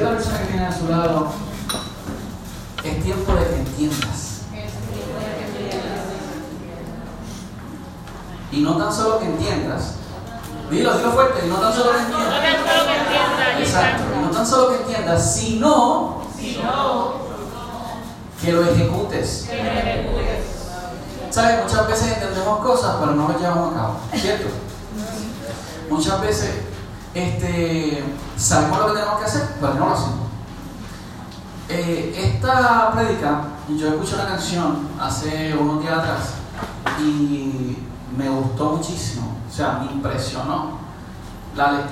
A la persona que tiene a su lado, es tiempo de que entiendas. Y no tan solo que entiendas, dilo, dilo fuerte, y no tan solo que entiendas. Exacto, y no tan solo que entiendas, sino que lo ejecutes. ¿Sabes? Muchas veces entendemos cosas, pero no las llevamos a cabo, ¿cierto? Muchas veces este, sabemos lo que tenemos que hacer, pero no lo hacemos. Eh, esta prédica, yo escuché una canción hace unos días atrás y me gustó muchísimo, o sea, me impresionó. La,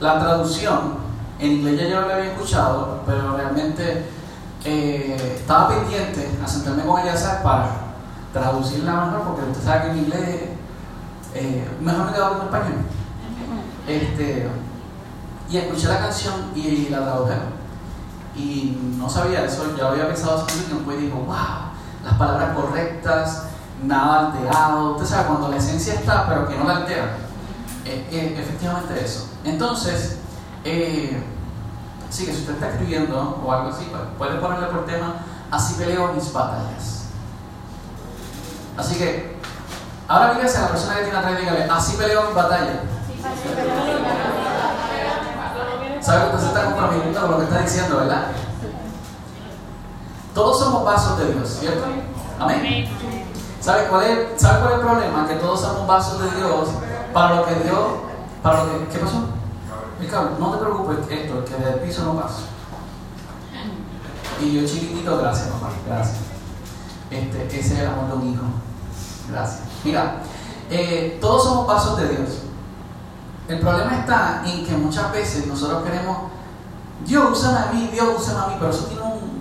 la traducción, en inglés ya yo lo había escuchado, pero realmente eh, estaba pendiente a sentarme con ella para traducirla mejor, porque usted sabe que en inglés eh, mejor me quedo en español. Este, y escuché la canción y la traduje. Y no sabía eso, ya había pensado hace tiempo y digo, wow, las palabras correctas, nada alterado. Usted sabe, cuando la esencia está, pero que no la altera. Eh, eh, efectivamente eso. Entonces, eh, que si usted está escribiendo o algo así, pues, puede ponerle por tema, así peleo mis batallas. Así que, ahora dígase a la persona que tiene atrás, dígale, así peleo mis batallas. ¿Sabe que usted está comprometiendo lo que está diciendo, verdad? Todos somos vasos de Dios, ¿cierto? Amén. ¿Sabe cuál, es, ¿Sabe cuál es el problema? Que todos somos vasos de Dios para lo que Dios, para lo que, ¿qué pasó? No te preocupes, esto, que del piso no pasa. Y yo chiquitito, gracias papá, gracias. Este, ese es el amor de un hijo. Gracias. Mira, eh, todos somos vasos de Dios. El problema está en que muchas veces nosotros queremos, Dios úsame a mí, Dios úsame a mí, pero eso tiene un,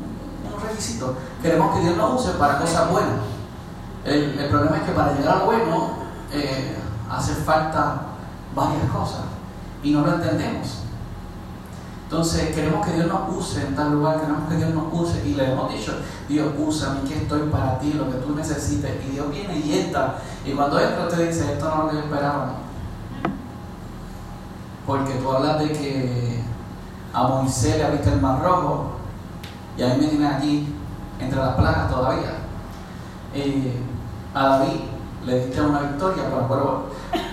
requisito. Queremos que Dios nos use para cosas buenas. El, problema es que para llegar a lo bueno eh, hace falta varias cosas y no lo entendemos. Entonces queremos que Dios nos use en tal lugar, queremos que Dios nos use y le hemos dicho, Dios usa mí que estoy para ti, lo que tú necesites. Y Dios viene y entra. Y cuando entra usted dice, esto no es lo que yo esperaba. Porque tú hablas de que a Moisés le abriste el mar rojo y a mí me tienes aquí entre las plagas todavía. Eh, a David le diste una victoria, pero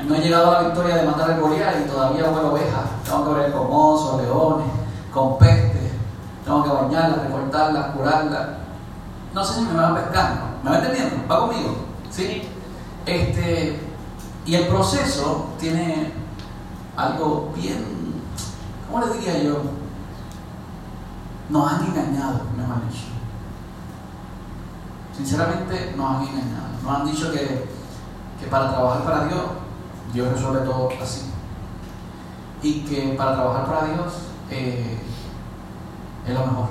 no he llegado a la victoria de matar al Goliat y todavía huele ovejas. Tengo que ver con osos, leones, con pestes. Tengo que bañarlas, recortarlas, curarlas. No sé si me van pescando. ¿Me va entendiendo? ¿Va conmigo? ¿Sí? Este, y el proceso tiene algo bien, ¿cómo le diría yo? Nos han engañado, mejor dicho. Sinceramente nos han engañado. Nos han dicho que, que para trabajar para Dios, Dios resuelve todo así. Y que para trabajar para Dios eh, es lo mejor.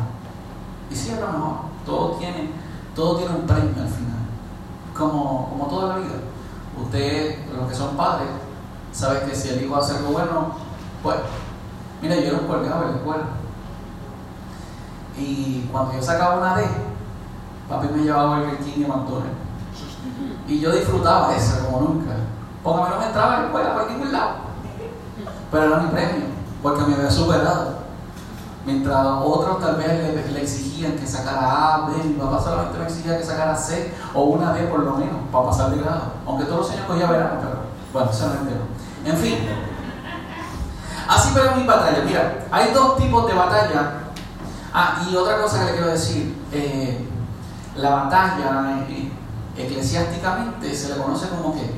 Y sí es lo mejor. Todo tiene, todo tiene un premio al final. Como, como toda la vida. Ustedes, los que son padres, saben que si el hijo hace algo bueno, pues, mira, yo era un colgado en la escuela. Y cuando yo sacaba una D, papi me llevaba el King y McDonald's. Y yo disfrutaba eso como nunca. Porque a mí no me entraba en la escuela por ningún lado. Pero era mi premio, porque me había superado. Mientras otros tal vez le, exigían que sacara A, B, mi papá solamente me exigía que sacara C o una D por lo menos, para pasar de grado. Aunque todos los años cogía verano, pero bueno, eso no. En fin. Así pero mi batalla. Mira, hay dos tipos de batalla. Ah, y otra cosa que le quiero decir. Eh, la batalla eh, eclesiásticamente se le conoce como que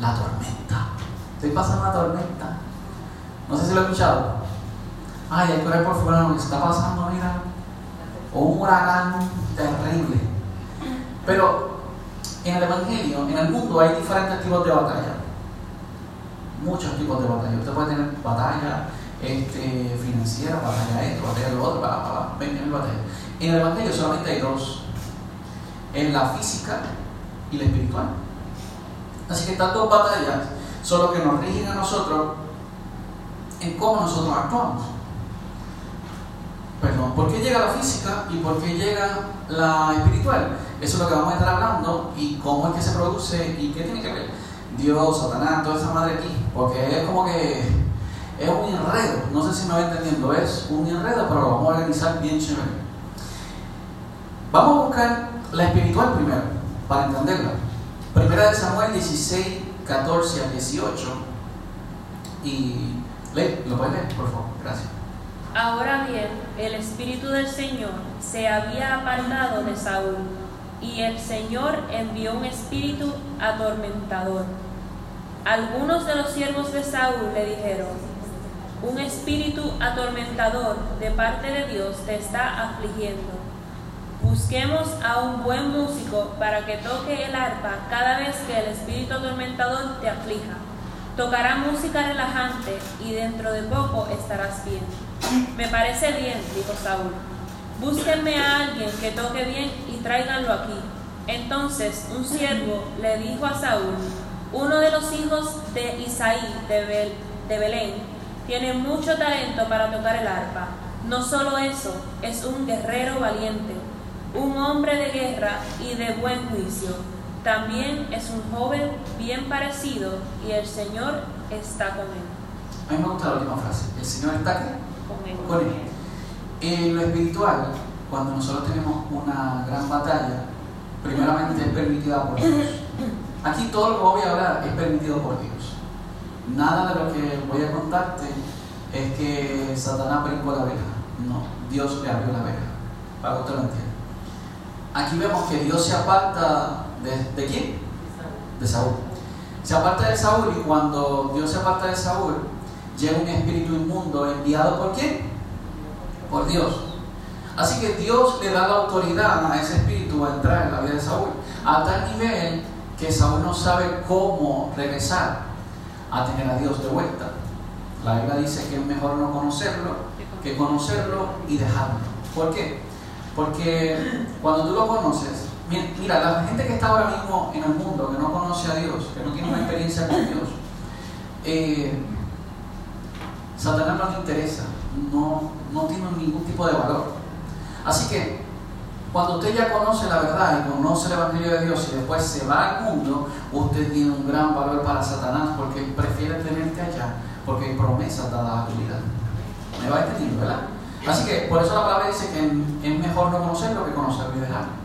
la tormenta. Estoy pasando una tormenta. No sé si lo he escuchado. Ay, hay que orar por fuera lo que está pasando, mira. O un huracán terrible. Pero en el Evangelio, en el mundo, hay diferentes tipos de batalla. Muchos tipos de batalla. Usted puede tener batalla este, financiera, batalla esto, batalla lo otro, bla, bla, bla, batalla. En el Evangelio solamente hay dos. En la física y la espiritual. Así que estas dos batallas son lo que nos rigen a nosotros en cómo nosotros actuamos. Perdón, ¿por qué llega la física y por qué llega la espiritual? Eso es lo que vamos a estar hablando y cómo es que se produce y qué tiene que ver Dios, Satanás, toda esa madre aquí. Porque es como que es un enredo. No sé si me va entendiendo, es un enredo, pero lo vamos a organizar bien chévere. Vamos a buscar la espiritual primero, para entenderla. Primera de Samuel 16, 14 al 18. Y lee, lo puedes leer, por favor, gracias. Ahora bien, el Espíritu del Señor se había apartado de Saúl, y el Señor envió un espíritu atormentador. Algunos de los siervos de Saúl le dijeron, un espíritu atormentador de parte de Dios te está afligiendo. Busquemos a un buen músico para que toque el arpa cada vez que el espíritu atormentador te aflija. Tocará música relajante y dentro de poco estarás bien. Me parece bien, dijo Saúl. Búsquenme a alguien que toque bien y tráiganlo aquí. Entonces un siervo le dijo a Saúl, uno de los hijos de Isaí de, de Belén tiene mucho talento para tocar el arpa. No solo eso, es un guerrero valiente, un hombre de guerra y de buen juicio. También es un joven bien parecido y el Señor está con él. A mí me gusta la última frase. ¿El Señor está aquí? Con él. Con él. En lo espiritual, cuando nosotros tenemos una gran batalla, primeramente es permitida por Dios. Aquí todo lo que voy a hablar es permitido por Dios. Nada de lo que voy a contarte es que Satanás brincó la verja. No, Dios le abrió la verja. Para que usted lo entienda. Aquí vemos que Dios se aparta de, ¿de quién? De Saúl. Se aparta de Saúl y cuando Dios se aparta de Saúl, llega un espíritu inmundo enviado por quién? Por Dios. Así que Dios le da la autoridad a ese espíritu a entrar en la vida de Saúl, a tal nivel que Saúl no sabe cómo regresar a tener a Dios de vuelta. La Biblia dice que es mejor no conocerlo que conocerlo y dejarlo. ¿Por qué? Porque cuando tú lo conoces, mira, la gente que está ahora mismo en el mundo, que no conoce a Dios, que no tiene una experiencia con Dios, eh, Satanás no le interesa, no, no tiene ningún tipo de valor. Así que cuando usted ya conoce la verdad y conoce el Evangelio de Dios y después se va al mundo, usted tiene un gran valor para Satanás porque prefiere tenerte allá porque hay promesas dadas a tu vida. ¿Me va entendiendo, verdad? Así que por eso la palabra dice que es mejor no conocerlo que conocerlo y dejarlo.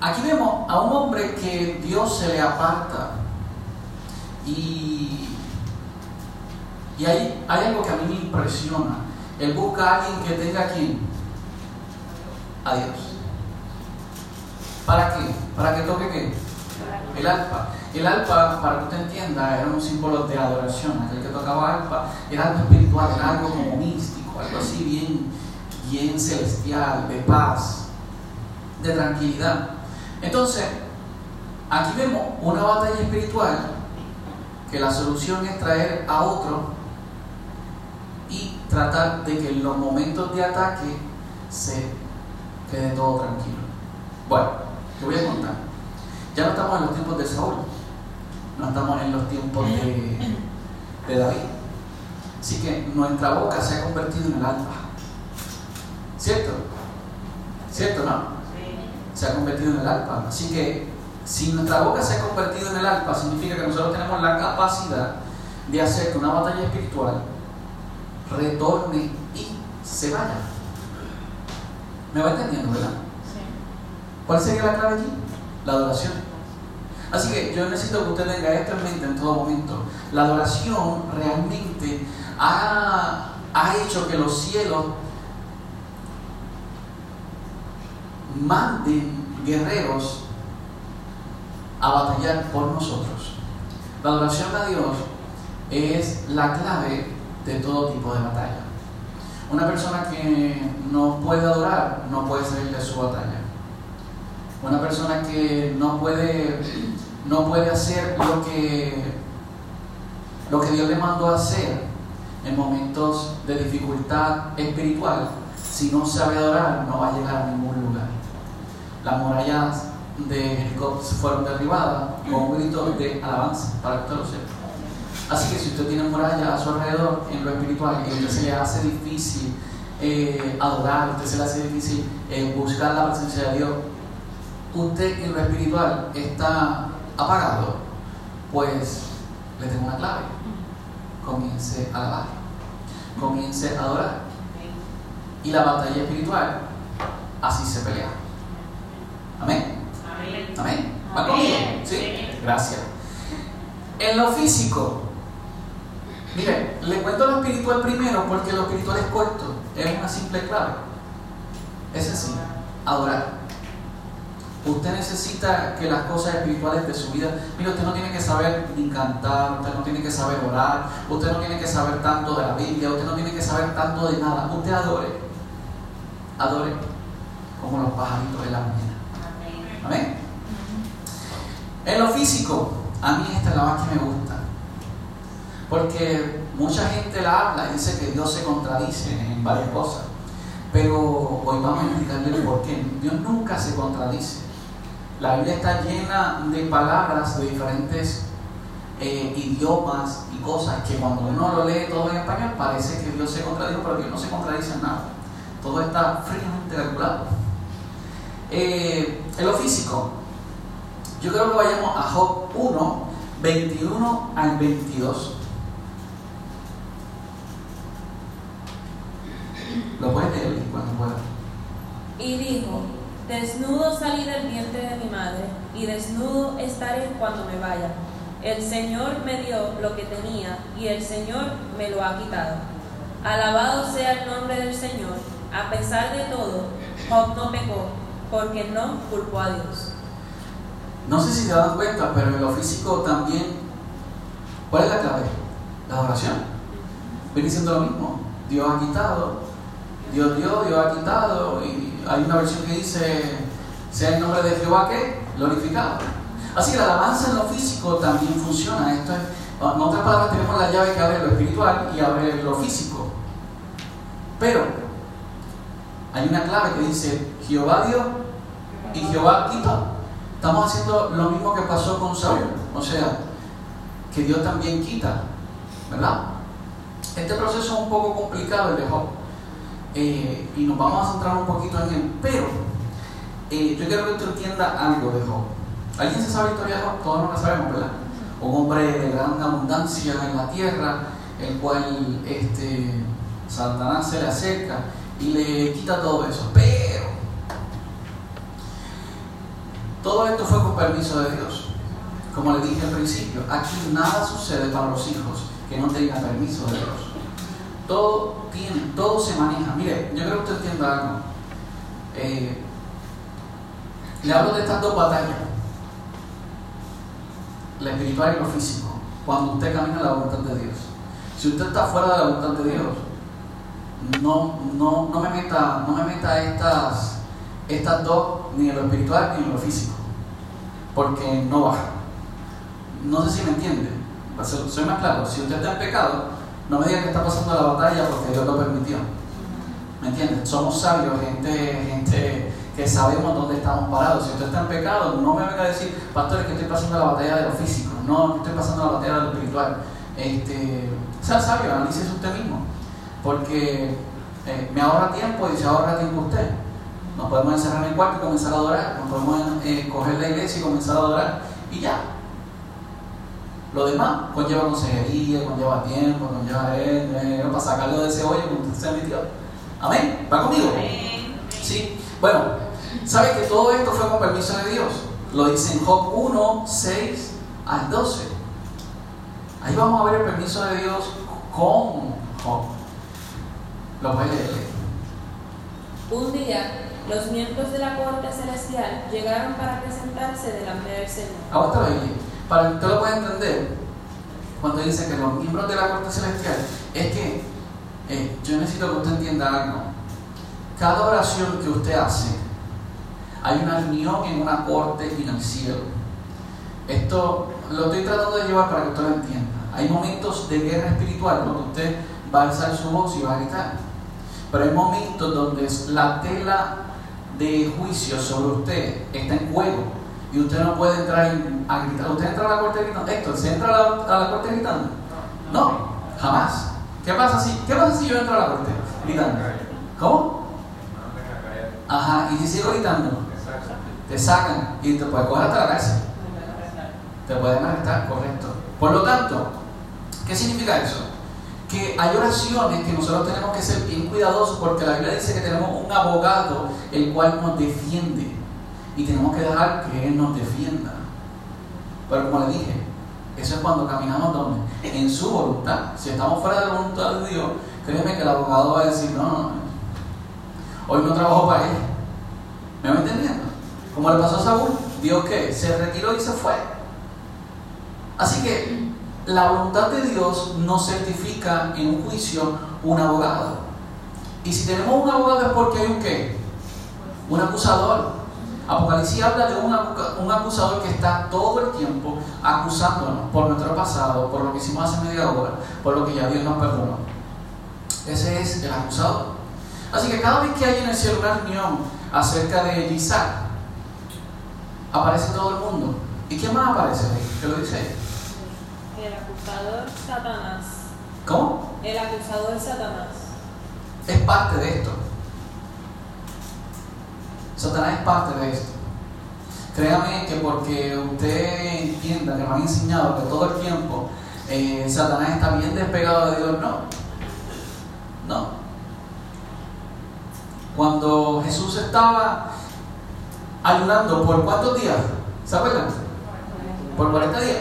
Aquí vemos a un hombre que Dios se le aparta y, y hay, hay algo que a mí me impresiona. Él busca a alguien que tenga aquí a Dios. ¿Para qué? ¿Para que toque qué? El alfa. El alfa, para que usted entienda, era un símbolo de adoración. Aquel que tocaba alfa era algo espiritual, era algo como místico, algo así bien, bien celestial, de paz, de tranquilidad. Entonces, aquí vemos una batalla espiritual que la solución es traer a otro y tratar de que en los momentos de ataque se quede todo tranquilo. Bueno, te voy a contar. Ya no estamos en los tiempos de Saúl, no estamos en los tiempos de, de David. Así que nuestra boca se ha convertido en el alfa. ¿Cierto? ¿Cierto no? Se ha convertido en el alfa. Así que si nuestra boca se ha convertido en el alfa, significa que nosotros tenemos la capacidad de hacer que una batalla espiritual retorne y se vaya. ¿Me va entendiendo, verdad? ¿Cuál sería la clave aquí? La adoración. Así que yo necesito que usted tenga esto en mente en todo momento. La adoración realmente ha, ha hecho que los cielos manden guerreros a batallar por nosotros. La adoración a Dios es la clave de todo tipo de batalla. Una persona que no puede adorar no puede salir de su batalla. Una persona que no puede, no puede hacer lo que, lo que Dios le mandó a hacer en momentos de dificultad espiritual, si no sabe adorar, no va a llegar a ningún lugar. Las murallas de Jericó fueron derribadas con un grito de alabanza, para que usted lo sepa. Así que si usted tiene murallas a su alrededor en lo espiritual y a usted se le hace difícil eh, adorar, a usted se le hace difícil eh, buscar la presencia de Dios, usted en lo espiritual está apagado, pues le tengo una clave. Comience a alabar. comience a adorar. Y la batalla espiritual, así se pelea. Amén. Amén. ¿Va conmigo? ¿Sí? Gracias. En lo físico, mire, le cuento lo espiritual primero porque lo espiritual es corto, es una simple clave. Es así, adorar. Usted necesita que las cosas espirituales de su vida, mire, usted no tiene que saber ni cantar, usted no tiene que saber orar, usted no tiene que saber tanto de la Biblia, usted no tiene que saber tanto de nada, usted adore, adore como los pajaritos de la mañana. Amén. En lo físico, a mí esta es la más que me gusta, porque mucha gente la habla y dice que Dios se contradice en varias cosas. Pero hoy vamos a explicarle por qué. Dios nunca se contradice. La Biblia está llena de palabras de diferentes eh, idiomas y cosas que cuando uno lo lee todo en español parece que Dios se contradijo, pero Dios no se contradice en nada. Todo está fríamente. Eh, en lo físico, yo creo que vayamos a Job 1, 21 al 22. Lo puedes leer cuando puedas. Y dijo, Desnudo salí del vientre de mi madre, y desnudo estaré cuando me vaya. El Señor me dio lo que tenía, y el Señor me lo ha quitado. Alabado sea el nombre del Señor. A pesar de todo, Job no pecó, porque no culpó a Dios. No sé si te dan cuenta, pero en lo físico también, ¿cuál es la clave? La oración. Viene siendo lo mismo. Dios ha quitado, Dios dio, Dios ha quitado, y hay una versión que dice, sea el nombre de Jehová que glorificado. Así que la alabanza en lo físico también funciona. Esto en otras palabras, tenemos la llave que abre lo espiritual y abre lo físico. Pero hay una clave que dice Jehová dio y Jehová quitó. Estamos haciendo lo mismo que pasó con Saúl. O sea, que Dios también quita. ¿Verdad? Este proceso es un poco complicado el de Job. Eh, y nos vamos a centrar un poquito en él. Pero eh, yo quiero que usted entienda algo de Job. ¿Alguien se sabe la historia de Job? Todos no la sabemos, ¿verdad? Un hombre de gran abundancia en la tierra, el cual este, Satanás se le acerca y le quita todo eso. Pero todo esto fue con permiso de Dios. Como le dije al principio, aquí nada sucede para los hijos que no tengan permiso de Dios todo tiene, todo se maneja. Mire, yo creo que usted entienda algo. Eh, le hablo de estas dos batallas, la espiritual y lo físico, cuando usted camina en la voluntad de Dios. Si usted está fuera de la voluntad de Dios, no, no, no me meta, no me meta estas, estas dos, ni en lo espiritual ni en lo físico, porque no va. No sé si me entiende. Soy más claro, si usted está en pecado, no me digan que está pasando la batalla porque Dios lo permitió. ¿Me entiendes? Somos sabios, gente, gente que sabemos dónde estamos parados. Si usted está en pecado, no me venga a decir, pastor, es que estoy pasando la batalla de lo físico. No, estoy pasando la batalla de lo espiritual. Este, sea sabio, analice usted mismo. Porque eh, me ahorra tiempo y se ahorra tiempo usted. Nos podemos encerrar en el cuarto y comenzar a adorar. Nos podemos eh, coger la iglesia y comenzar a adorar. Y ya, lo demás conlleva consejería, conlleva tiempo, conlleva eh, para sacarlo de ese hoyo como usted se metió. Amén. ¿Va conmigo? Sí. Bueno, ¿sabe que todo esto fue con permiso de Dios? Lo dice en Job 1, 6 al 12. Ahí vamos a ver el permiso de Dios con Job. Lo a leer. Un día, los miembros de la corte celestial llegaron para presentarse delante del Señor. Ahora está bien para que usted lo pueda entender, cuando dice que los miembros de la corte celestial, es que eh, yo necesito que usted entienda algo. Cada oración que usted hace, hay una reunión en una corte en el cielo. Esto lo estoy tratando de llevar para que usted lo entienda. Hay momentos de guerra espiritual donde usted va a alzar su voz y va a gritar. Pero hay momentos donde la tela de juicio sobre usted está en juego y usted no puede entrar a gritar. ¿Usted entra a la corte gritando? Héctor, ¿se entra a la, a la corte gritando? No, jamás. ¿Qué pasa si, qué pasa si yo entro a la corte gritando? ¿Cómo? Ajá, y si sigo gritando, te sacan y te pueden coger hasta la cárcel. Te pueden arrestar, correcto. Por lo tanto, ¿qué significa eso? que hay oraciones que nosotros tenemos que ser bien cuidadosos porque la Biblia dice que tenemos un abogado el cual nos defiende y tenemos que dejar que Él nos defienda. Pero como le dije, eso es cuando caminamos donde? En su voluntad. Si estamos fuera de la voluntad de Dios, créeme que el abogado va a decir, no, no, hoy no trabajo para Él. ¿Me va entendiendo? Como le pasó a Saúl, Dios que se retiró y se fue. Así que la voluntad de Dios nos certifica en un juicio un abogado. Y si tenemos un abogado es porque hay un qué? Un acusador. Apocalipsis habla de un, acusador que está todo el tiempo acusándonos por nuestro pasado, por lo que hicimos hace media hora, por lo que ya Dios nos perdonó. Ese es el acusador. Así que cada vez que hay en el cielo una reunión acerca de Isaac, aparece todo el mundo. ¿Y quién más aparece ¿Qué lo dice ahí? El acusador Satanás. ¿Cómo? El acusador Satanás. Es parte de esto. Satanás es parte de esto. Créame que porque usted entienda que nos han enseñado que todo el tiempo eh, Satanás está bien despegado de Dios, no. No. Cuando Jesús estaba ayunando, ¿por cuántos días? ¿Se acuerdan? Por 40 días.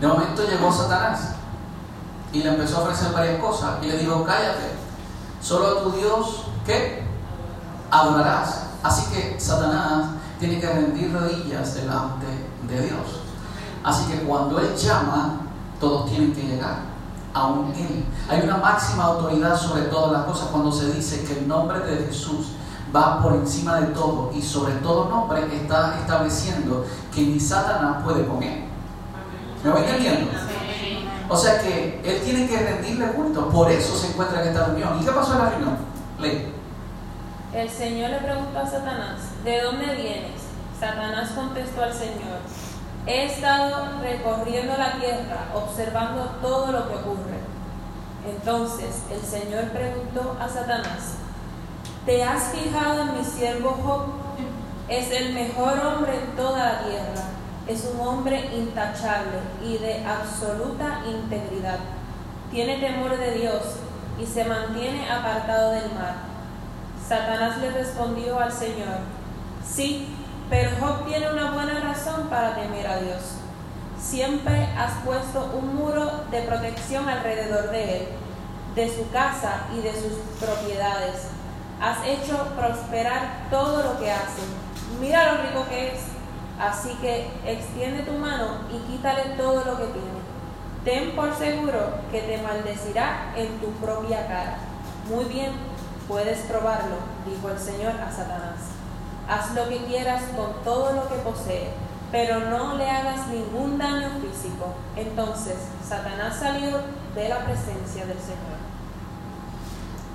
De momento llegó Satanás y le empezó a ofrecer varias cosas y le dijo, cállate, solo a tu Dios, ¿qué? Adorarás. Así que Satanás tiene que rendir rodillas delante de Dios. Así que cuando Él llama, todos tienen que llegar. Aún Él. Hay una máxima autoridad sobre todas las cosas cuando se dice que el nombre de Jesús va por encima de todo y sobre todo nombre está estableciendo que ni Satanás puede con Él. ¿Me voy entendiendo? O sea que él tiene que rendirle culto, por eso se encuentra en esta reunión. ¿Y qué pasó en la reunión? Ley. El Señor le preguntó a Satanás, ¿de dónde vienes? Satanás contestó al Señor, he estado recorriendo la tierra, observando todo lo que ocurre. Entonces el Señor preguntó a Satanás, ¿te has fijado en mi siervo Job? Es el mejor hombre en toda la tierra es un hombre intachable y de absoluta integridad. Tiene temor de Dios y se mantiene apartado del mal. Satanás le respondió al Señor, sí, pero Job tiene una buena razón para temer a Dios. Siempre has puesto un muro de protección alrededor de él, de su casa y de sus propiedades. Has hecho prosperar todo lo que hace. Mira lo rico que es Así que extiende tu mano y quítale todo lo que tiene. Ten por seguro que te maldecirá en tu propia cara. Muy bien, puedes probarlo, dijo el Señor a Satanás. Haz lo que quieras con todo lo que posee, pero no le hagas ningún daño físico. Entonces Satanás salió de la presencia del Señor.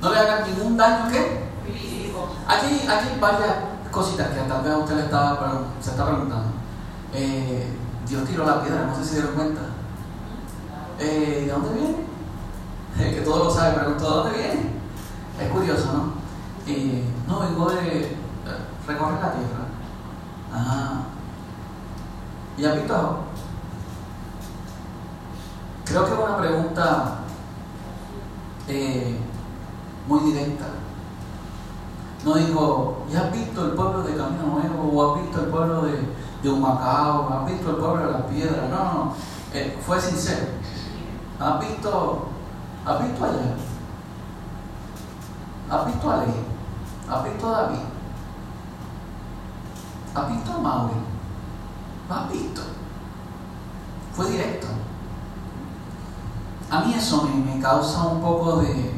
¿No le hagas ningún daño qué? Físico. Aquí, aquí varias cositas que tal vez usted le estaba, se está preguntando. Eh, Dios tiró la piedra, no sé si dieron cuenta. Eh, ¿De dónde viene? que todo lo sabe, preguntó, ¿de dónde viene? Es curioso, ¿no? no, vengo de recorrer la tierra. Ah. ¿Y has visto? Creo que es una pregunta eh, muy directa. No dijo, ¿ya has visto el pueblo de Camino Nuevo? ¿O has visto el pueblo de, de Humacao? ¿Has visto el pueblo de las piedras? No, no. Eh, fue sincero. ¿Has visto, has visto allá? ¿Has visto a Ley? ¿Has visto a David? ¿Has visto a Mauri? ¿Lo has visto? Fue directo. A mí eso me causa un poco de,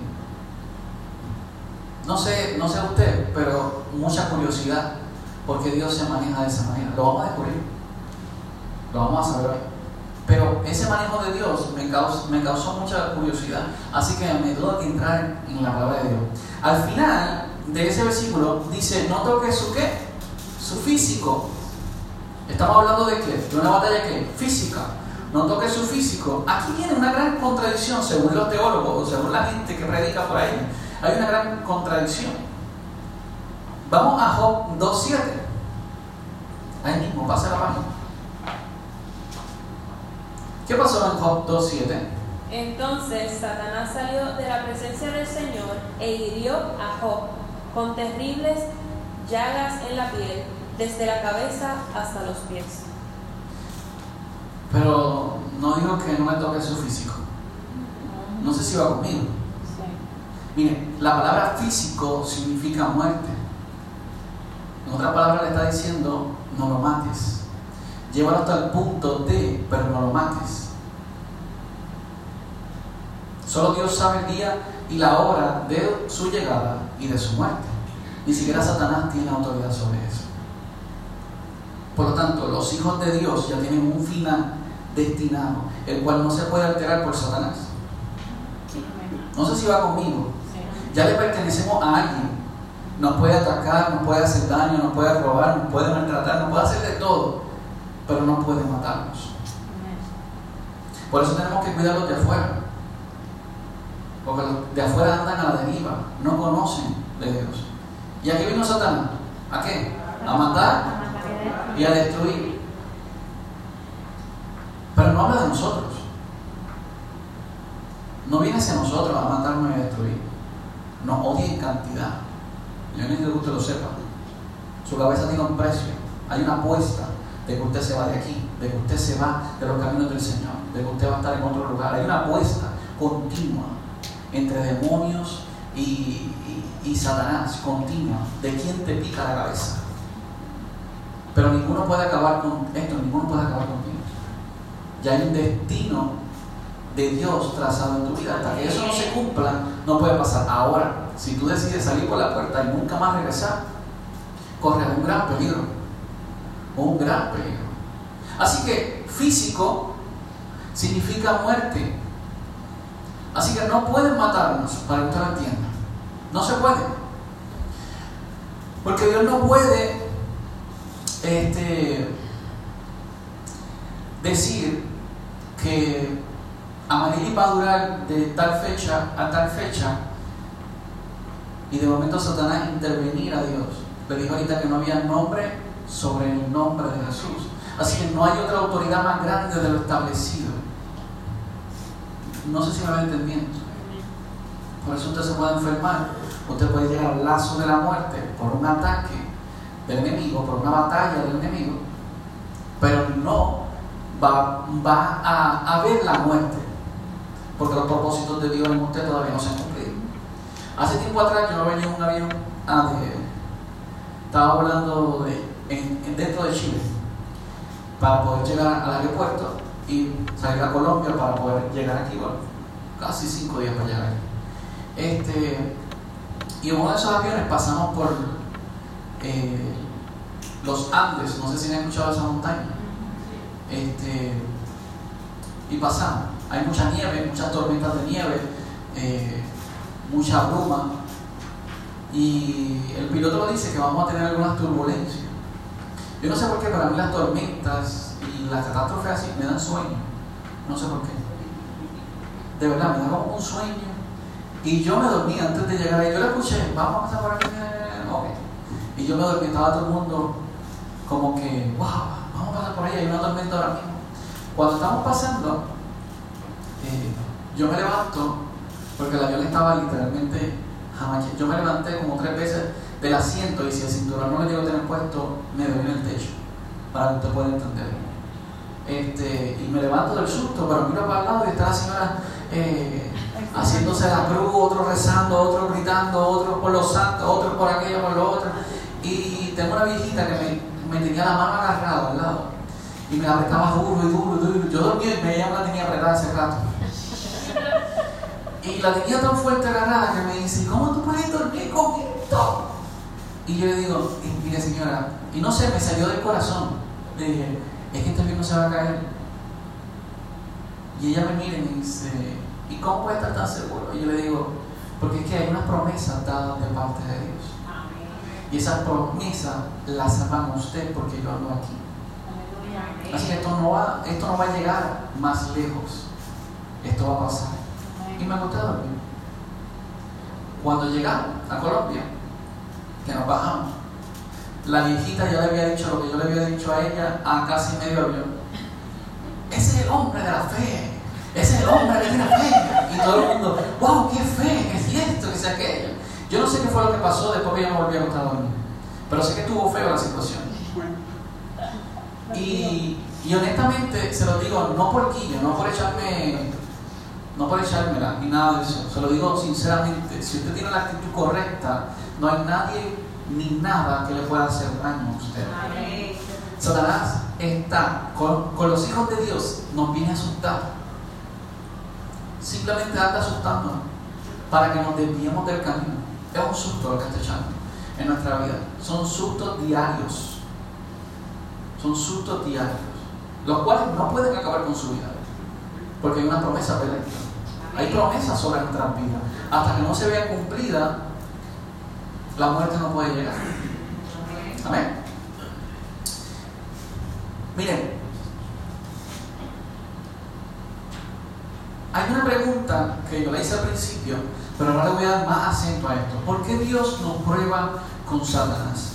no sé, no sé usted, pero mucha curiosidad, porque Dios se maneja de esa manera. Lo vamos a descubrir, lo vamos a saber Pero ese manejo de Dios me causó, mucha curiosidad, así que me tuve que entrar en la palabra de Dios. Al final de ese versículo dice, no toques su qué, su físico. Estamos hablando de qué, de una batalla qué, física. No toques su físico. Aquí viene una gran contradicción según los teólogos o según la gente que predica por ahí hay una gran contradicción. Vamos a Job 2.7. Ahí mismo, pasa la página. ¿Qué pasó en Job 2.7? Entonces Satanás salió de la presencia del Señor e hirió a Job con terribles llagas en la piel, desde la cabeza hasta los pies. Pero no digo que no me toque su físico. No sé si va conmigo. Mire, la palabra físico significa muerte. En otra palabra le está diciendo, no lo mates. Llévalo hasta el punto de, pero no lo mates. Solo Dios sabe el día y la hora de su llegada y de su muerte. Ni siquiera Satanás tiene autoridad sobre eso. Por lo tanto, los hijos de Dios ya tienen un final destinado, el cual no se puede alterar por Satanás. No sé si va conmigo. Ya le pertenecemos a alguien. Nos puede atacar, nos puede hacer daño, nos puede robar, nos puede maltratar, nos puede hacer de todo, pero no puede matarnos. Por eso tenemos que cuidar los de afuera. Porque los de afuera andan a la deriva, no conocen de Dios. ¿Y a qué vino Satanás? ¿A qué? A matar y a destruir. Pero no habla de nosotros. No viene hacia nosotros a matarnos y a destruir. Nos odia en cantidad. Yo necesito que usted lo sepa. Su cabeza tiene un precio. Hay una apuesta de que usted se va de aquí, de que usted se va de los caminos del Señor, de que usted va a estar en otro lugar. Hay una apuesta continua entre demonios y, Satanás, continua, de quién te pica la cabeza. Pero ninguno puede acabar con esto, ninguno puede acabar contigo. Ya hay un destino de Dios trazado en tu vida. Hasta que eso no se cumpla, no puede pasar. Ahora, si tú decides salir por la puerta y nunca más regresar, corres un gran peligro. Un gran peligro. Así que físico significa muerte. Así que no pueden matarnos, para que usted lo entienda. No se puede. Porque Dios no puede este, decir que Amarili va a durar de tal fecha a tal fecha y de momento Satanás intervenir a Dios. Le dijo ahorita que no había nombre sobre el nombre de Jesús. Así que no hay otra autoridad más grande de lo establecido. No sé si me va entendiendo. Por eso usted se puede enfermar. Usted puede llegar al lazo de la muerte por un ataque del enemigo, por una batalla del enemigo, pero no va, a, ver la muerte, porque los propósitos de Dios en usted todavía no se han cumplido. Hace tiempo atrás yo venía en un avión, ah, estaba volando de, dentro de Chile para poder llegar al aeropuerto y salir a Colombia para poder llegar aquí, bueno, casi cinco días para llegar aquí. Este, y en uno de esos aviones pasamos por eh, los Andes, no sé si han escuchado esa montaña. Este, y pasamos. Hay mucha nieve, muchas tormentas de nieve, eh, mucha bruma. Y el piloto lo dice que vamos a tener algunas turbulencias. Yo no sé por qué, para mí las tormentas y las catástrofes así me dan sueño. No sé por qué. De verdad, me da como un sueño. Y yo me dormí antes de llegar ahí. Yo le escuché, vamos a pasar por aquí. Y yo me dormí, estaba todo el mundo como que, wow, vamos a pasar por ahí, hay una tormenta ahora mismo. Cuando estamos pasando, eh, yo me levanto, porque el avión estaba literalmente jamás. Yo me levanté como tres veces del asiento y si el cinturón no me digo tener puesto, me doy en el techo, para que usted pueda entender. Este, y me levanto del susto, pero miro para el lado y está la señora eh, haciéndose la cruz, otro rezando, otro gritando, otro por los santos, otro por aquello, por lo otro. Y tengo una viejita que me, tenía la mano agarrada al lado y me apretaba duro y duro y duro. Yo dormía y ella me la tenía apretada hace rato. Y la tenía tan fuerte agarrada que me dice, ¿cómo tú puedes dormir con? Y yo le digo, mire señora, y no sé, me salió del corazón. Le dije, es que este avión no se va a caer. Y ella me mira y me dice, ¿y cómo puede estar tan seguro? Y yo le digo, porque es que hay unas promesas dadas de parte de Dios. Y esa promesa la saben usted porque yo ando aquí. Así que esto no, va, esto no va a llegar más lejos. Esto va a pasar. Y me acosté a dormir. Cuando llegamos a Colombia, que nos bajamos, la viejita ya le había dicho lo que yo le había dicho a ella a casi medio avión. Ese es el hombre de la fe. ese es el hombre que tiene fe. Y todo el mundo, wow, qué fe, qué es esto, qué es aquello. Yo no sé qué fue lo que pasó después que yo me volví a acostar a dormir. Pero sé que estuvo feo la situación. Y, y honestamente se lo digo, no por quillo, no por echarme, no por echármela, ni nada de eso. Se lo digo sinceramente, si usted tiene la actitud correcta, no hay nadie ni nada que le pueda hacer daño a usted. Satanás está con, con los hijos de Dios, nos viene a asustar. Simplemente anda asustándonos para que nos desviemos del camino. Es un susto lo que está echando en nuestra vida. Son sustos diarios. Son sustos diarios. Los cuales no pueden acabar con su vida. Porque hay una promesa perfecta. Hay promesas sobre nuestras vidas. Hasta que no se vea cumplida, la muerte no puede llegar. Amén. Miren, hay una pregunta que yo le hice al principio, pero ahora le voy a dar más acento a esto. ¿Por qué Dios nos prueba con Satanás?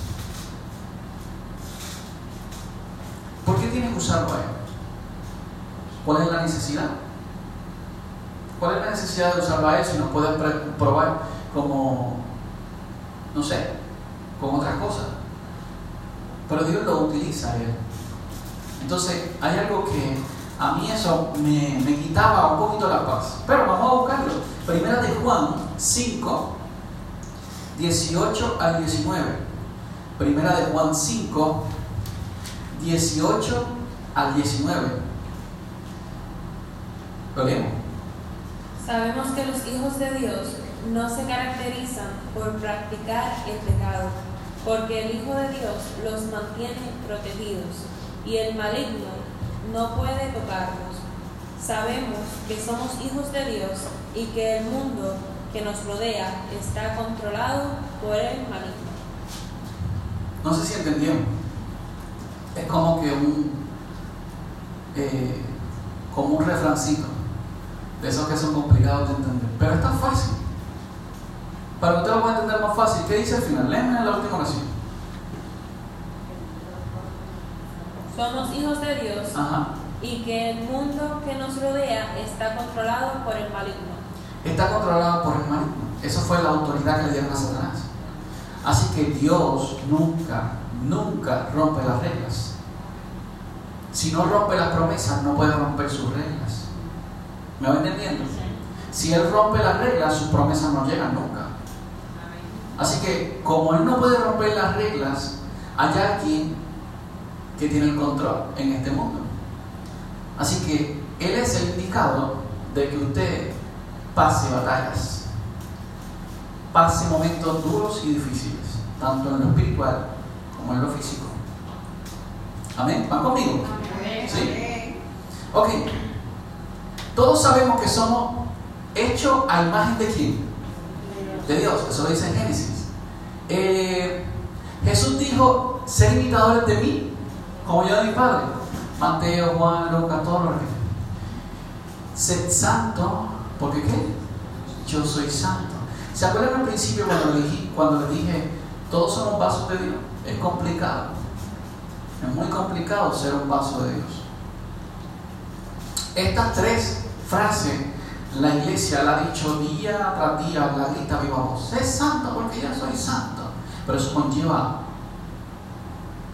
¿Por qué tiene que usarlo a él? ¿Cuál es la necesidad? ¿Cuál es la necesidad de usarlo a él si nos puede probar como, no sé, con otras cosas? Pero Dios lo utiliza. Entonces, hay algo que a mí eso me, me, quitaba un poquito la paz. Pero vamos a buscarlo. Primera de Juan 5, 18 al 19. Primera de Juan 5, 18 al 19. ¿Lo leemos? Sabemos que los hijos de Dios no se caracterizan por practicar el pecado, porque el Hijo de Dios los mantiene protegidos y el maligno no puede tocarnos. Sabemos que somos hijos de Dios y que el mundo que nos rodea está controlado por el maligno. No sé si entendieron. Es como que un, eh, como un refrancito de esos que son complicados de entender. Pero está fácil. Para que usted lo pueda entender más fácil, ¿qué dice al final? Léeme la última oración. Somos hijos de Dios Ajá. y que el mundo que nos rodea está controlado por el maligno. Está controlado por el maligno. Esa fue la autoridad que le dieron a Satanás. Así que Dios nunca, nunca rompe las reglas. Si no rompe las promesas, no puede romper sus reglas. ¿Me va entendiendo? Si Él rompe las reglas, sus promesas no llegan nunca. Así que, como Él no puede romper las reglas, hay alguien que tiene el control en este mundo. Así que Él es el indicado de que usted pase batallas, pase momentos duros y difíciles, tanto en lo espiritual como en lo físico. Amén. ¿Van conmigo? ¿Sí? Ok. Todos sabemos que somos hechos a imagen de quién? De Dios. Eso lo dice en Génesis. Eh, Jesús dijo, ser imitadores de mí, como yo de mi Padre. Mateo, Juan, Lucas, todos los Sed santo, porque qué? Yo soy santo. ¿Se acuerdan al principio cuando le, dije, cuando le dije, todos somos vasos de Dios? Es complicado. Es muy complicado ser un vaso de Dios. Estas tres frases la iglesia la ha dicho día tras día, la grita viva voz. Es santo porque ya soy santo. Pero eso conlleva.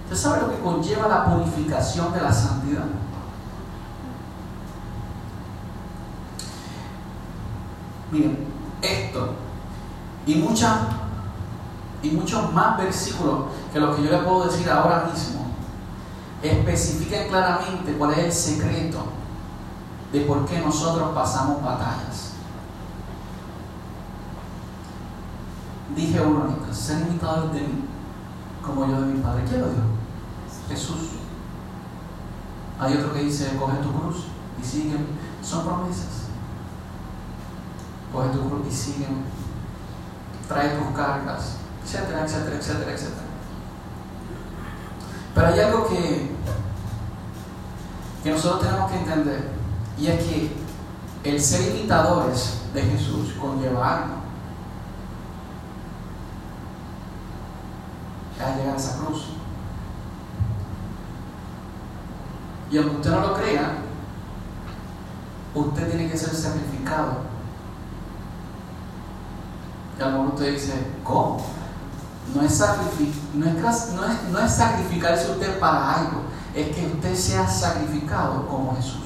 ¿Usted sabe lo que conlleva la purificación de la santidad? Miren, esto y, muchas, y muchos más versículos que los que yo le puedo decir ahora mismo especifican claramente cuál es el secreto de por qué nosotros pasamos batallas. Dije uno ser imitadores de mí, como yo de mi Padre. ¿Quién lo dijo? Jesús. Hay otro que dice, coge tu cruz y sigue. Son promesas. Coge tu cruz y sigue. Trae tus cargas, etcétera, etcétera, etcétera, etcétera. Pero hay algo que, que nosotros tenemos que entender. Y es que el ser imitadores de Jesús conlleva algo. Llegar a esa cruz. Y aunque usted no lo crea, usted tiene que ser sacrificado. Y a lo mejor usted dice, ¿cómo? No es, no, no, es, no es sacrificarse usted para algo, es que usted sea sacrificado como Jesús.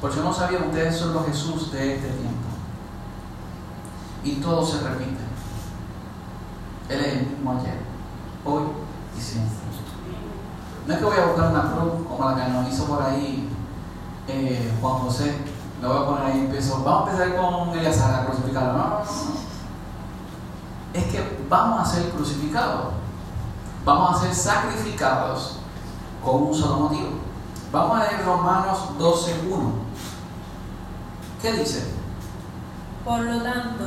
Porque yo no sabía, ustedes son los Jesús de este tiempo. Y todo se repite. Él es el mismo ayer, hoy y siempre. No es que voy a buscar una cruz como la que nos hizo por ahí eh, Juan José. Lo voy a poner ahí empiezo. Vamos a empezar con Eliazar a crucificarlo. No, no. Es que vamos a ser crucificados. Vamos a ser sacrificados con un solo motivo. Vamos a leer Romanos 12.1. ¿Qué dice? Por lo tanto,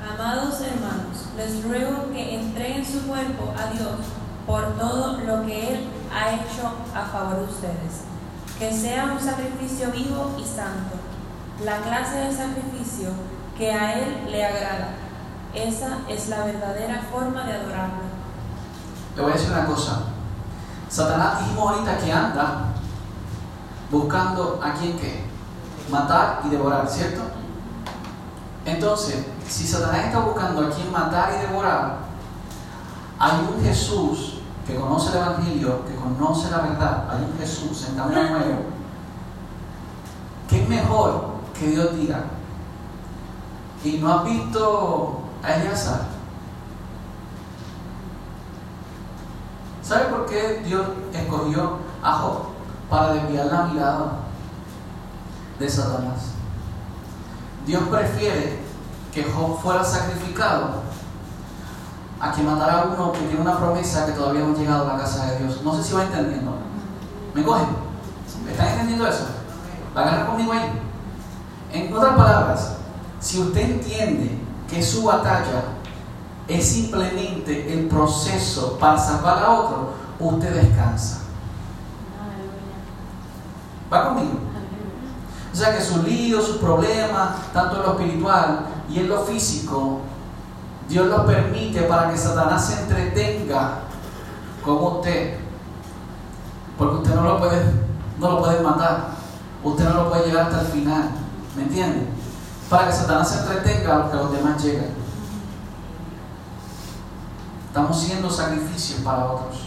amados hermanos, les ruego que entreguen su cuerpo a Dios por todo lo que Él ha hecho a favor de ustedes. Que sea un sacrificio vivo y santo, la clase de sacrificio que a Él le agrada. Esa es la verdadera forma de adorarlo. Le voy a decir una cosa. Satanás dijimos ahorita que anda buscando a quien que matar y devorar, ¿cierto? Entonces, si Satanás está buscando a quien matar y devorar, hay un Jesús que conoce el Evangelio, que conoce la verdad, hay un Jesús en camino nuevo, que es mejor que Dios diga, y no has visto a Eleazar. ¿Sabe por qué Dios escogió a Job? Para desviar la mirada de Satanás. Dios prefiere que Job fuera sacrificado a que matara a uno que tiene una promesa que todavía no ha llegado a la casa de Dios. No sé si va entendiendo. ¿Me cogen? ¿Están entendiendo eso? ¿Va a agarrar conmigo ahí? En otras palabras, si usted entiende que su batalla es simplemente el proceso para salvar a otro, usted descansa. ¿Va conmigo? O sea que sus líos, sus problemas, tanto en lo espiritual y en lo físico, Dios lo permite para que Satanás se entretenga con usted. Porque usted no lo puede, no lo puede matar. Usted no lo puede llegar hasta el final. ¿Me entiende? Para que Satanás se entretenga que los demás lleguen. Estamos siendo sacrificios para otros.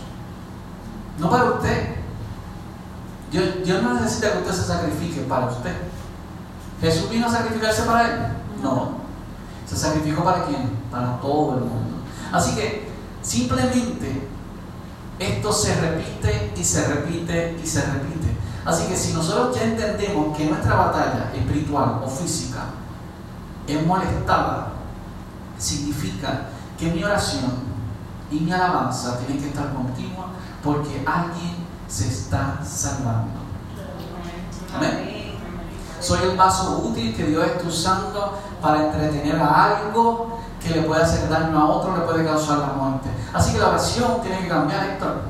No para usted. Dios, Dios no necesita que usted se sacrifique para usted. ¿Jesús vino a sacrificarse para él? No. ¿Se sacrificó para quién? Para todo el mundo. Así que simplemente esto se repite y se repite y se repite. Así que si nosotros ya entendemos que nuestra batalla espiritual o física es molestada, significa que mi oración y mi alabanza tienen que estar continua porque alguien se está salvando. Amén. Soy el vaso útil que Dios está usando para entretener a algo que le puede hacer daño a otro, le puede causar la muerte. Así que la oración tiene que cambiar, Héctor.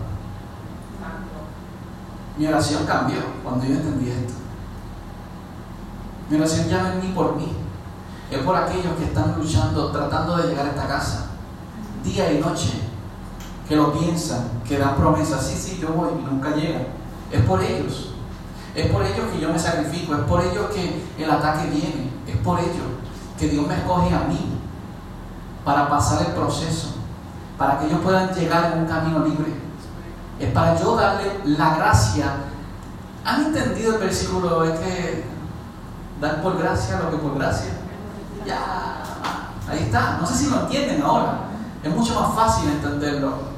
Mi oración cambió cuando yo entendí esto. Mi oración ya no es ni por mí, es por aquellos que están luchando, tratando de llegar a esta casa, día y noche, que lo piensan, que dan promesas, sí, sí, yo voy y nunca llegan. Es por ellos. Es por ellos que yo me sacrifico, es por ellos que el ataque viene, es por ellos que Dios me escoge a mí para pasar el proceso, para que ellos puedan llegar en un camino libre. Es para yo darle la gracia. ¿Han entendido el versículo? Es que dar por gracia lo que por gracia. Ya, ahí está. No sé si lo entienden ahora. Es mucho más fácil entenderlo.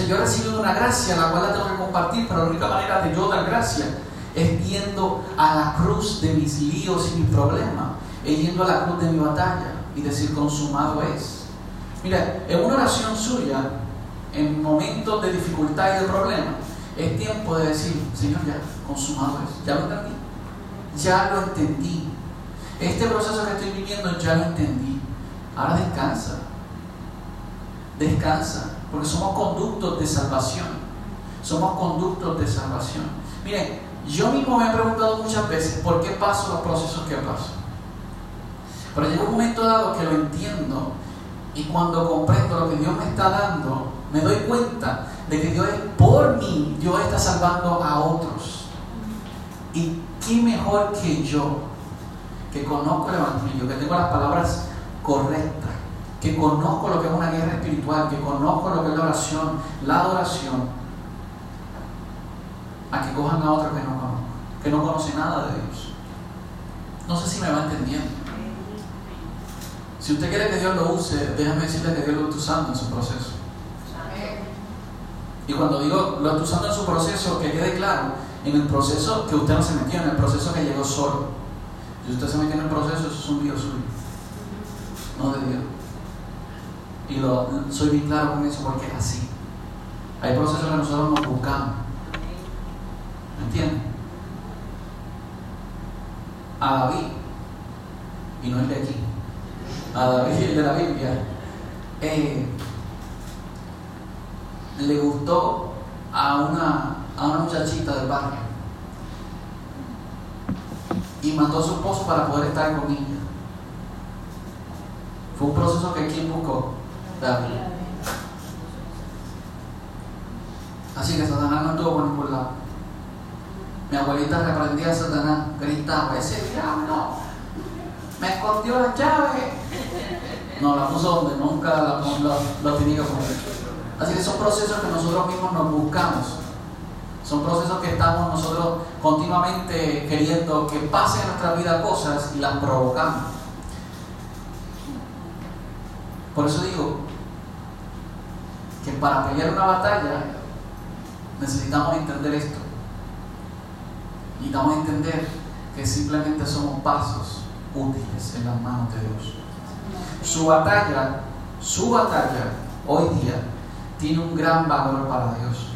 Sea, yo he recibido una gracia, la cual la tengo que compartir, pero la única manera de yo dar gracia es viendo a la cruz de mis líos y mis problemas, es yendo a la cruz de mi batalla y decir consumado es. Mira, en una oración suya, en momentos de dificultad y de problema, es tiempo de decir, Señor, ya, consumado es, ya lo entendí, ya lo entendí. Este proceso que estoy viviendo ya lo entendí. Ahora descansa, descansa, porque somos conductos de salvación. Somos conductos de salvación. Miren, yo mismo me he preguntado muchas veces por qué paso los procesos que paso. Pero llega un momento dado que lo entiendo y cuando comprendo lo que Dios me está dando, me doy cuenta de que Dios es por mí, Dios está salvando a otros. ¿quién mejor que yo, que conozco el Evangelio, que tengo las palabras correctas, que conozco lo que es una guerra espiritual, que conozco lo que es la oración, la adoración, a que cojan a otro que no conozco, que no conoce nada de Dios? No sé si me va entendiendo. Si usted quiere que Dios lo use, déjame decirle que Dios lo está usando en su proceso. Y cuando digo lo está usando en su proceso, que quede claro, en el proceso que usted no se metió, en el proceso que llegó solo. Si usted se metió en el proceso, eso es un Dios suyo, no de Dios. Y lo, soy bien claro con eso porque es así. Hay procesos que nosotros nos buscamos. ¿Me entienden? A David, y no es de aquí, a David el de la Biblia, eh, le gustó a una, a una muchachita del barrio y mató a su esposo para poder estar con ella. Fue un proceso que quien buscó Así que Satanás no estuvo por ningún lado. Mi abuelita reprendía a Satanás, gritaba, ese diablo me escondió la llave. No, la puso donde nunca la, la, tenía que poner. Así que son procesos que nosotros mismos nos buscamos. Son procesos que estamos nosotros continuamente queriendo que pasen en nuestra vida cosas y las provocamos. Por eso digo que para pelear una batalla necesitamos entender esto. Necesitamos entender que simplemente somos pasos útiles en las manos de Dios. Su batalla, su batalla hoy día tiene un gran valor para Dios.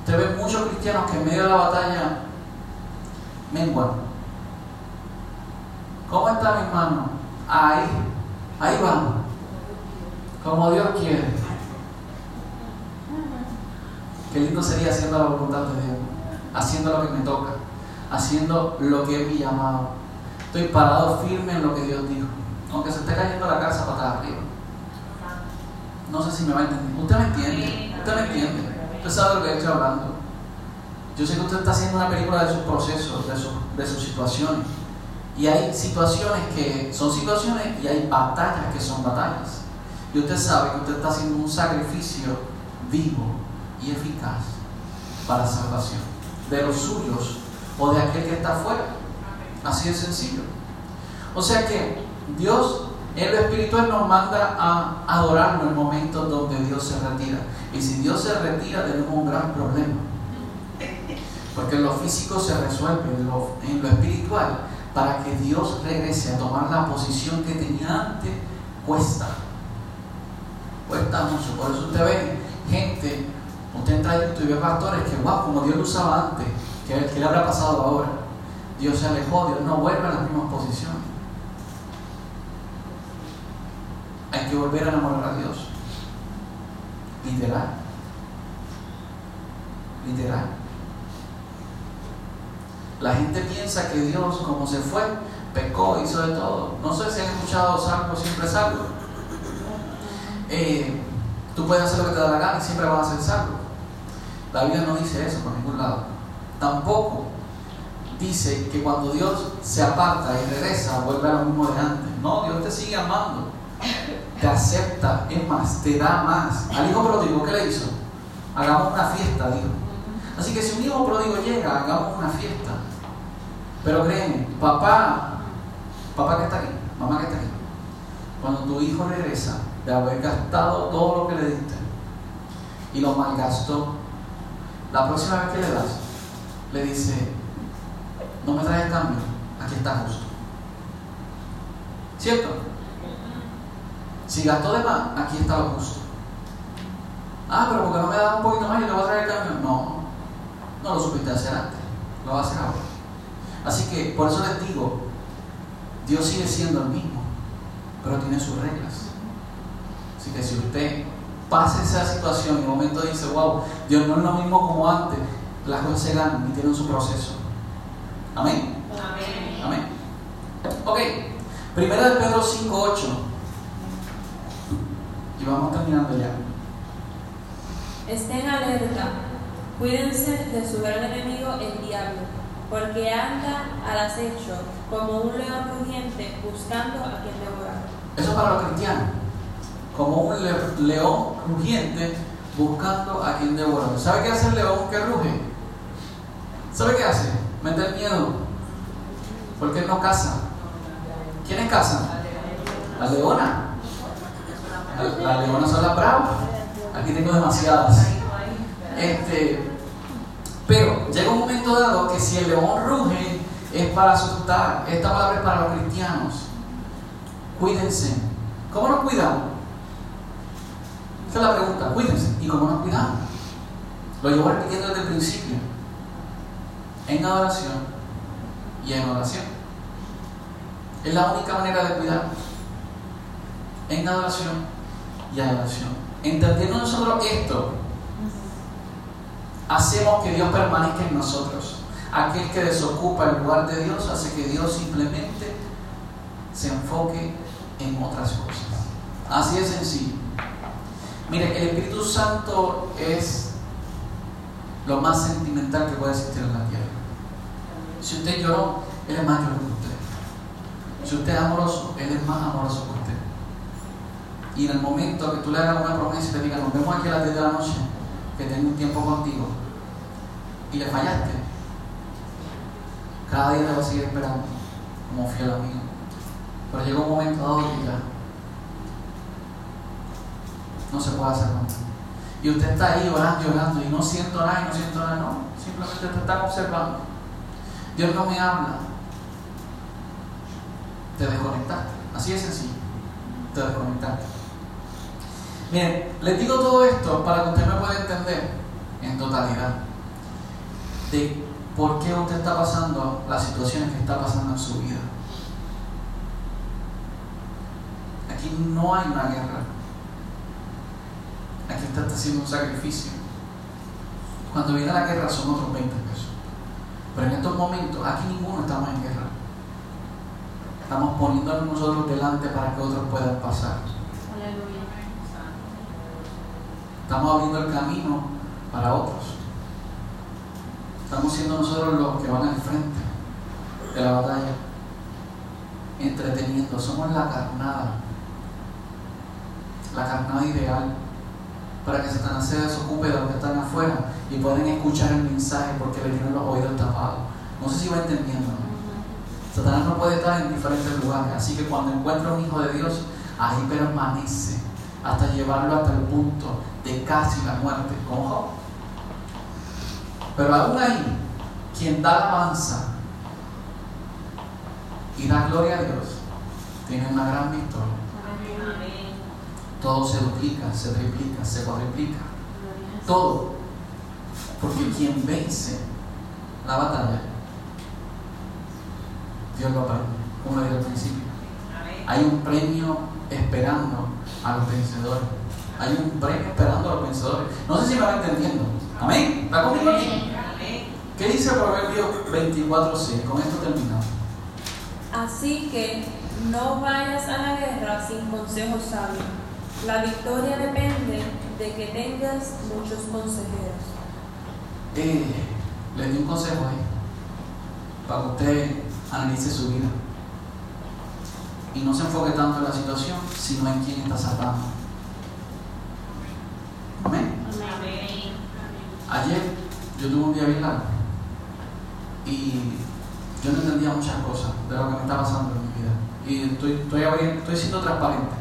Usted ve muchos cristianos que en medio de la batalla menguan. ¿Cómo está mi hermano? Ahí, ahí vamos. Como Dios quiere. Qué lindo sería haciendo la voluntad de Dios, haciendo lo que me toca haciendo lo que es mi llamado. Estoy parado firme en lo que Dios dijo. Aunque se esté cayendo la casa para arriba. No sé si me va a entender. Usted me entiende. Usted me entiende. Usted sabe de lo que estoy hablando. Yo sé que usted está haciendo una película de sus procesos, de, de sus situaciones. Y hay situaciones que son situaciones y hay batallas que son batallas. Y usted sabe que usted está haciendo un sacrificio vivo y eficaz para salvación de los suyos o de aquel que está afuera. Así de sencillo. O sea que Dios en lo espiritual nos manda a adorarnos en momentos donde Dios se retira. Y si Dios se retira tenemos un gran problema. Porque en lo físico se resuelve, en lo espiritual, para que Dios regrese a tomar la posición que tenía antes, cuesta. Cuesta mucho. Por eso usted ve gente, usted entra en YouTube y ve pastores que, wow, como Dios lo usaba antes ¿Qué, le habrá pasado ahora? Dios se alejó, Dios no vuelve a las mismas posiciones. Hay que volver a enamorar a Dios. Literal. Literal. La gente piensa que Dios, como se fue, pecó, hizo de todo. No sé si han escuchado salvo, siempre salvo. Eh, tú puedes hacer lo que te da la gana y siempre vas a ser salvo. La Biblia no dice eso por ningún lado. Tampoco dice que cuando Dios se aparta y regresa, vuelve a lo mismo de antes. No, Dios te sigue amando, te acepta, es más, te da más. Al hijo pródigo, ¿qué le hizo? Hagamos una fiesta, dijo. Así que si un hijo pródigo llega, hagamos una fiesta. Pero créeme, papá, papá que está aquí, mamá que está aquí, cuando tu hijo regresa de haber gastado todo lo que le diste y lo malgastó, la próxima vez que le das, le dice, no me traes cambio, aquí está justo. ¿Cierto? Si gastó de más, aquí está lo justo. Ah, pero porque no me da un poquito más y le voy a traer el cambio. No, no lo supiste hacer antes, lo va a hacer ahora. Así que por eso les digo, Dios sigue siendo el mismo, pero tiene sus reglas. Así que si usted pasa esa situación y en un momento dice, wow, Dios no es lo mismo como antes, las cosas se ganan y tienen su proceso. Amén. Amén. Amén. Ok, primera de Pedro 5.8. Y vamos terminando ya. Estén alerta, Cuídense de su gran enemigo el diablo, porque anda al acecho como un león rugiente buscando a quien devorar. Eso es para los cristianos. Como un le- león rugiente buscando a quien devorar. ¿Sabe qué hace el león que ruge? ¿Sabe qué hace? Meter miedo. Porque él no caza. ¿Quiénes cazan? La leona. La, la leona son las bravas. Aquí tengo demasiadas. Este, pero llega un momento dado que si el león ruge es para asustar. Esta palabra es para los cristianos. Cuídense. ¿Cómo nos cuidamos? Esa es la pregunta. Cuídense. ¿Y cómo nos cuidamos? Lo llevo repitiendo desde el principio. En adoración y en oración. Es la única manera de cuidarnos. En adoración y en oración. Entendiendo nosotros esto, hacemos que Dios permanezca en nosotros. Aquel que desocupa el lugar de Dios hace que Dios simplemente se enfoque en otras cosas. Así de sencillo. Mire, el Espíritu Santo es lo más sentimental que puede existir en la tierra. Si usted lloró, Él es más llorón que usted. Si usted es amoroso, Él es más amoroso que usted. Y en el momento que tú le hagas una promesa y te digas, nos vemos aquí a las 10 de la noche, que tengo un tiempo contigo, y le fallaste, cada día te va a seguir esperando como fiel amigo. Pero llega un momento dado que ya no se puede hacer más. Y usted está ahí orando, orando, y no siento nada, y no siento nada, no. Simplemente te están observando. Dios no me habla. Te desconectaste. Así de sencillo. Te desconectaste. Miren, les digo todo esto para que usted me pueda entender en totalidad de por qué usted está pasando las situaciones que está pasando en su vida. Aquí no hay una guerra. Aquí está haciendo un sacrificio. Cuando viene la guerra son otros 20 pesos. Pero en estos momentos, aquí ninguno estamos en guerra. Estamos poniéndonos nosotros delante para que otros puedan pasar. Estamos abriendo el camino para otros. Estamos siendo nosotros los que van al frente de la batalla. Entreteniendo. Somos la carnada. La carnada ideal. Para que Satanás se desocupe de los que están afuera y puedan escuchar el mensaje porque le tienen los oídos tapados. No sé si va entendiendo. ¿no? Satanás no puede estar en diferentes lugares. Así que cuando encuentra un hijo de Dios, ahí permanece hasta llevarlo hasta el punto de casi la muerte, como Job. Pero aún ahí, quien da alabanza y da gloria a Dios, tiene una gran victoria. Todo se duplica, se triplica, se cuadriplica. Todo. Porque quien vence la batalla, Dios lo premia, como lo dije al principio. Hay un premio esperando a los vencedores. Hay un premio esperando a los vencedores. No sé si me va entendiendo. Amén. ¿Está conmigo aquí? ¿Qué dice Proverbios 24.6? Con esto terminamos. Así que no vayas a la guerra sin consejo sabio. La victoria depende de que tengas muchos consejeros. Eh, les di un consejo ahí. Para que usted analice su vida. Y no se enfoque tanto en la situación, sino en quién está salvando. Amén. Ayer yo tuve un día bien largo y yo no entendía muchas cosas de lo que me está pasando en mi vida. Y estoy, estoy, abriendo- estoy siendo transparente.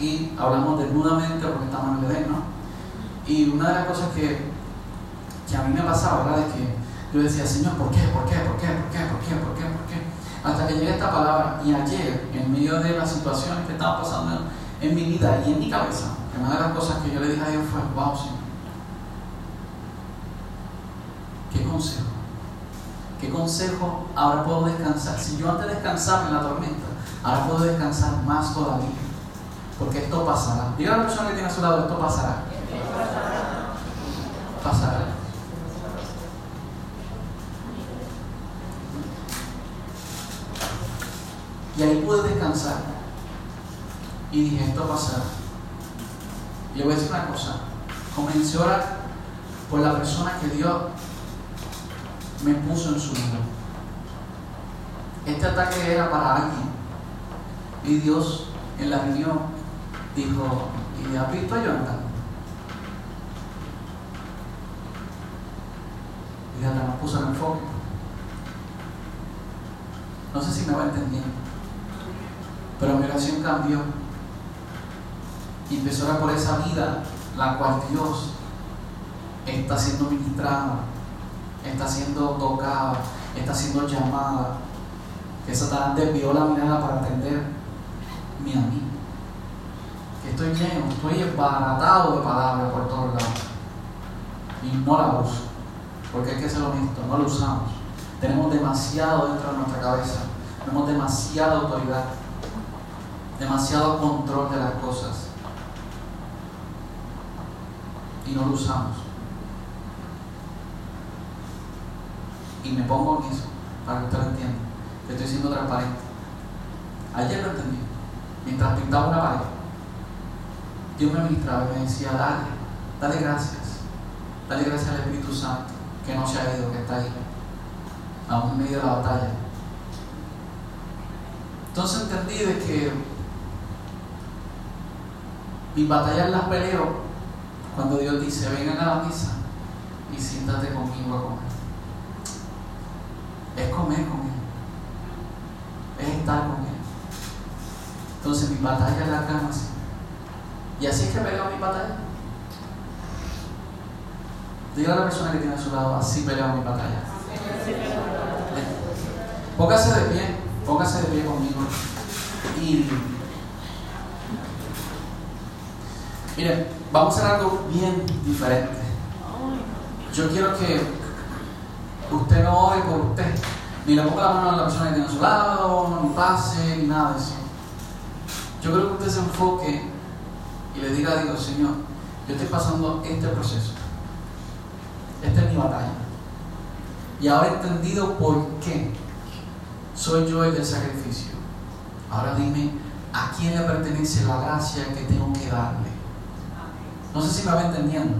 Aquí hablamos desnudamente porque estamos en el Edén, ¿no? Y una de las cosas que, que a mí me pasaba, ¿verdad? Es que yo decía, Señor, ¿por qué? ¿Por qué? ¿Por qué? ¿Por qué? ¿Por qué? ¿Por qué? ¿Por qué? Hasta que llegué a esta palabra y ayer, en medio de las situaciones que estaban pasando en mi vida y en mi cabeza, una de las cosas que yo le dije a Dios fue, wow, Señor, ¿qué consejo? ¿Qué consejo ahora puedo descansar? Si yo antes descansaba en la tormenta, ahora puedo descansar más todavía. Porque esto pasará. Diga a la persona que tiene a su lado, esto pasará. Pasará. Y ahí pude descansar. Y dije, esto pasará. Y le voy a decir una cosa. Comencé a orar por la persona que Dios me puso en su vida. Este ataque era para alguien. Y Dios en la reunión dijo, ¿y has visto a Jonathan? Y hasta nos puso el enfoque. No sé si me va entendiendo. Pero mi oración cambió. Y empezó a por esa vida, la cual Dios está siendo ministrada, está siendo tocada, está siendo llamada. Que Satanás desvió la mirada para atender mi a mí. Que estoy lleno, estoy embaratado de palabras por todos lados. Y no la uso. Porque hay que ser honesto, no lo usamos. Tenemos demasiado dentro de nuestra cabeza. Tenemos demasiada autoridad. Demasiado control de las cosas. Y no lo usamos. Y me pongo en eso, para que usted lo entienda. Estoy siendo transparente. Ayer lo entendí. Mientras pintaba una pared, Dios me ministraba y me decía, dale, dale gracias. Dale gracias al Espíritu Santo, que no se ha ido, que está ahí, aún en medio de la batalla. Entonces entendí de que mis batallas las peleo cuando Dios dice, vengan a la misa y siéntate conmigo a comer. Es comer con Él. Es estar con Él. Entonces mi batalla la gano así. Y así es que peleo mi batalla. Diga a la persona que tiene a su lado, así peleo mi batalla. Póngase de pie, póngase de pie conmigo. Y miren, vamos a hacer algo bien diferente. Yo quiero que usted no ore por usted, ni le ponga la mano a la persona que tiene a su lado, ni pase, ni nada de eso. Yo creo que usted se enfoque y le diga a Dios, Señor, yo estoy pasando este proceso. Esta es mi batalla. Y ahora he entendido por qué soy yo el del sacrificio. Ahora dime a quién le pertenece la gracia que tengo que darle. No sé si me va entendiendo.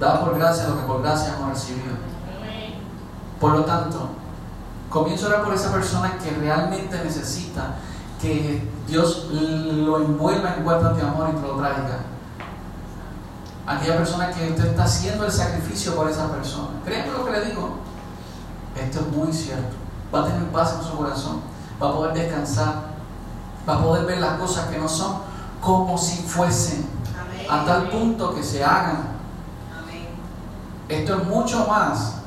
Da por gracia lo que por gracia hemos recibido. Por lo tanto, comienzo a orar por esa persona que realmente necesita que Dios lo envuelva en cuerpos de amor y te lo traiga. Aquella persona que usted está haciendo el sacrificio por esa persona. Créeme lo que le digo. Esto es muy cierto. Va a tener paz en su corazón. Va a poder descansar. Va a poder ver las cosas que no son como si fuesen. A tal punto que se hagan. Esto es mucho más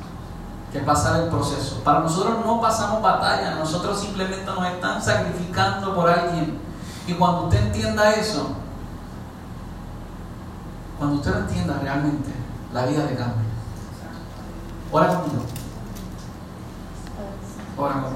que pasar el proceso. Para nosotros no pasamos batalla, nosotros simplemente nos están sacrificando por alguien. Y cuando usted entienda eso, cuando usted lo entienda realmente, la vida le cambia. Ora conmigo. Ora conmigo.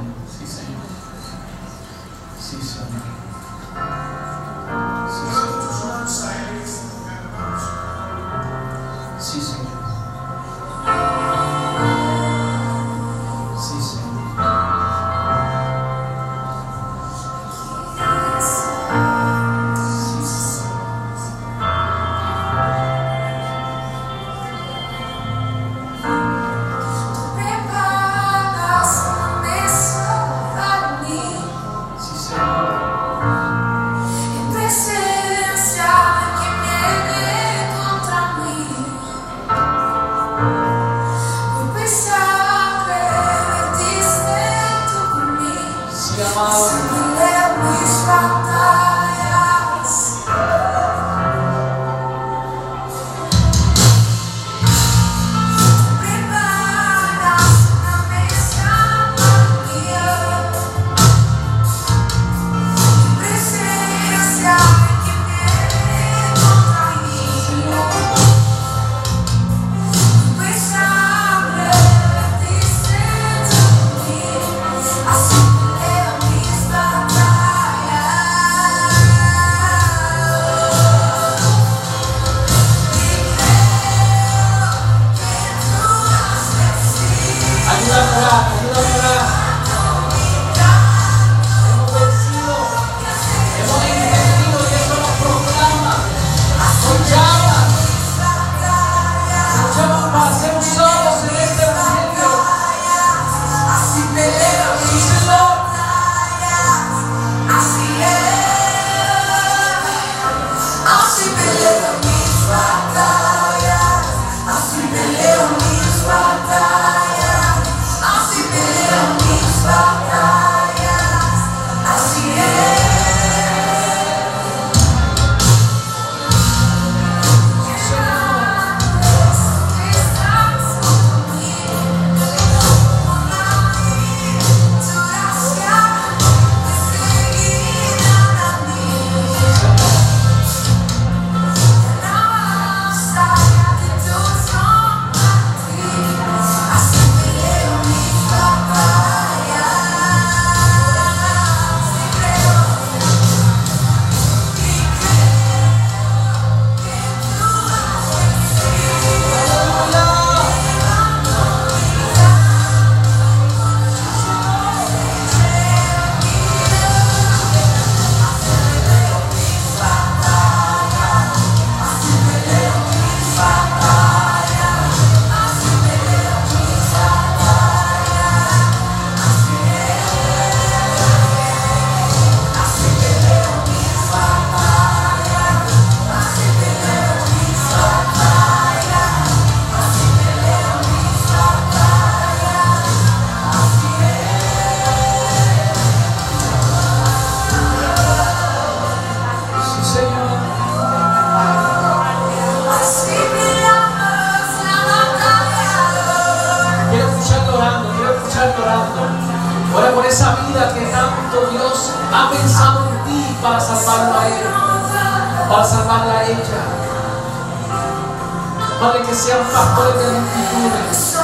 Padre, que sean pastores de multitudes.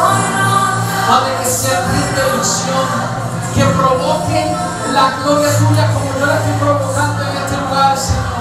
Padre, que sean ilusión, que provoquen la gloria tuya como yo la estoy provocando en este lugar, Señor.